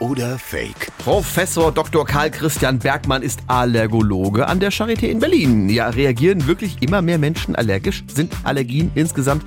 oder Fake? Professor Dr. Karl Christian Bergmann ist Allergologe an der Charité in Berlin. Ja, reagieren wirklich immer mehr Menschen allergisch? Sind Allergien insgesamt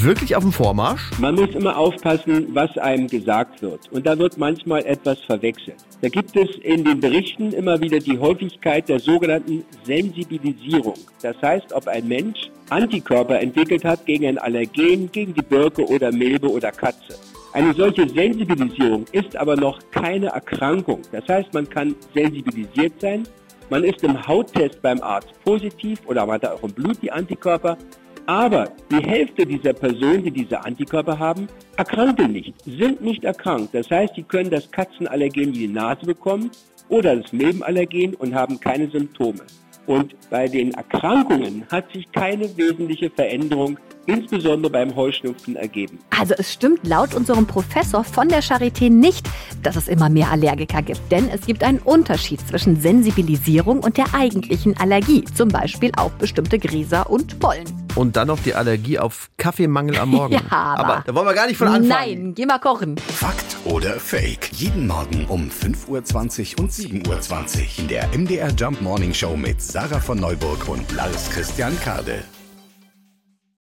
wirklich auf dem Vormarsch? Man muss immer aufpassen, was einem gesagt wird. Und da wird manchmal etwas verwechselt. Da gibt es in den Berichten immer wieder die Häufigkeit der sogenannten Sensibilisierung. Das heißt, ob ein Mensch Antikörper entwickelt hat gegen ein Allergen, gegen die Birke oder Milbe oder Katze. Eine solche Sensibilisierung ist aber noch keine Erkrankung. Das heißt, man kann sensibilisiert sein, man ist im Hauttest beim Arzt positiv oder man hat auch im Blut die Antikörper, aber die Hälfte dieser Personen, die diese Antikörper haben, erkranken nicht, sind nicht erkrankt. Das heißt, sie können das Katzenallergen in die Nase bekommen oder das Milbenallergen und haben keine Symptome. Und bei den Erkrankungen hat sich keine wesentliche Veränderung insbesondere beim Heuschnupfen ergeben. Also es stimmt laut unserem Professor von der Charité nicht, dass es immer mehr Allergiker gibt. Denn es gibt einen Unterschied zwischen Sensibilisierung und der eigentlichen Allergie. Zum Beispiel auf bestimmte Gräser und Pollen. Und dann noch die Allergie auf Kaffeemangel am Morgen. Ja, aber, aber da wollen wir gar nicht von anfangen. Nein, geh mal kochen. Fakt oder Fake? Jeden Morgen um 5.20 Uhr und 7.20 Uhr in der MDR Jump Morning Show mit Sarah von Neuburg und Lars Christian Kade.